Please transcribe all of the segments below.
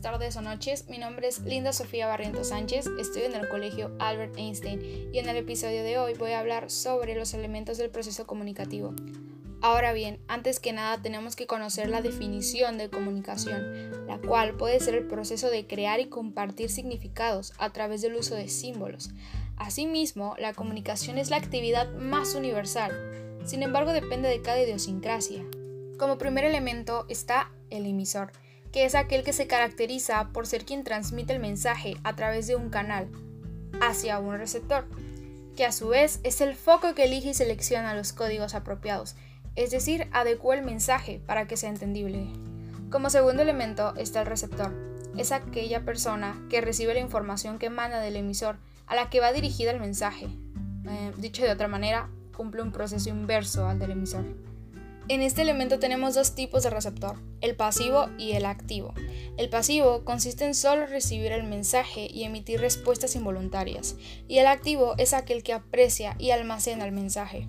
tardes o noches. Mi nombre es Linda Sofía Barrientos Sánchez, estoy en el colegio Albert Einstein y en el episodio de hoy voy a hablar sobre los elementos del proceso comunicativo. Ahora bien, antes que nada tenemos que conocer la definición de comunicación, la cual puede ser el proceso de crear y compartir significados a través del uso de símbolos. Asimismo, la comunicación es la actividad más universal, sin embargo depende de cada idiosincrasia. Como primer elemento está el emisor, que es aquel que se caracteriza por ser quien transmite el mensaje a través de un canal hacia un receptor, que a su vez es el foco que elige y selecciona los códigos apropiados, es decir, adecua el mensaje para que sea entendible. Como segundo elemento está el receptor, es aquella persona que recibe la información que emana del emisor a la que va dirigida el mensaje. Eh, dicho de otra manera, cumple un proceso inverso al del emisor. En este elemento tenemos dos tipos de receptor, el pasivo y el activo. El pasivo consiste en solo recibir el mensaje y emitir respuestas involuntarias, y el activo es aquel que aprecia y almacena el mensaje.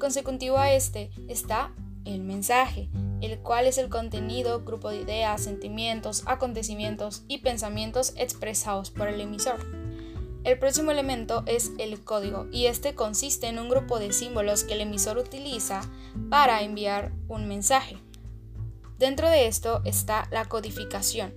Consecutivo a este está el mensaje, el cual es el contenido, grupo de ideas, sentimientos, acontecimientos y pensamientos expresados por el emisor. El próximo elemento es el código y este consiste en un grupo de símbolos que el emisor utiliza para enviar un mensaje. Dentro de esto está la codificación,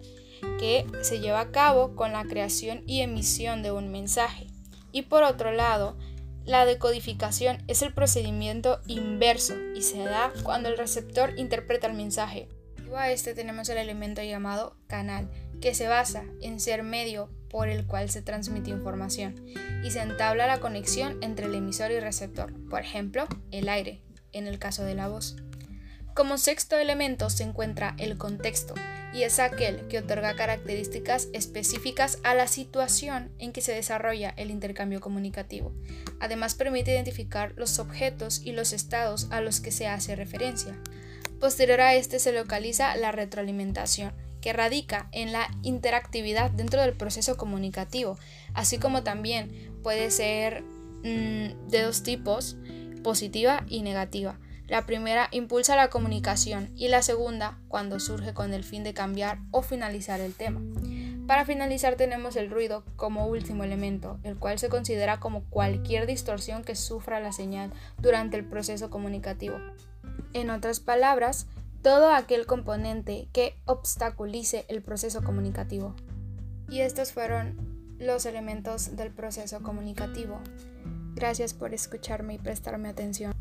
que se lleva a cabo con la creación y emisión de un mensaje. Y por otro lado, la decodificación es el procedimiento inverso y se da cuando el receptor interpreta el mensaje. A este tenemos el elemento llamado canal, que se basa en ser medio por el cual se transmite información y se entabla la conexión entre el emisor y receptor, por ejemplo, el aire, en el caso de la voz. Como sexto elemento se encuentra el contexto, y es aquel que otorga características específicas a la situación en que se desarrolla el intercambio comunicativo. Además permite identificar los objetos y los estados a los que se hace referencia. Posterior a este se localiza la retroalimentación, que radica en la interactividad dentro del proceso comunicativo, así como también puede ser mm, de dos tipos, positiva y negativa. La primera impulsa la comunicación y la segunda cuando surge con el fin de cambiar o finalizar el tema. Para finalizar tenemos el ruido como último elemento, el cual se considera como cualquier distorsión que sufra la señal durante el proceso comunicativo. En otras palabras, todo aquel componente que obstaculice el proceso comunicativo. Y estos fueron los elementos del proceso comunicativo. Gracias por escucharme y prestarme atención.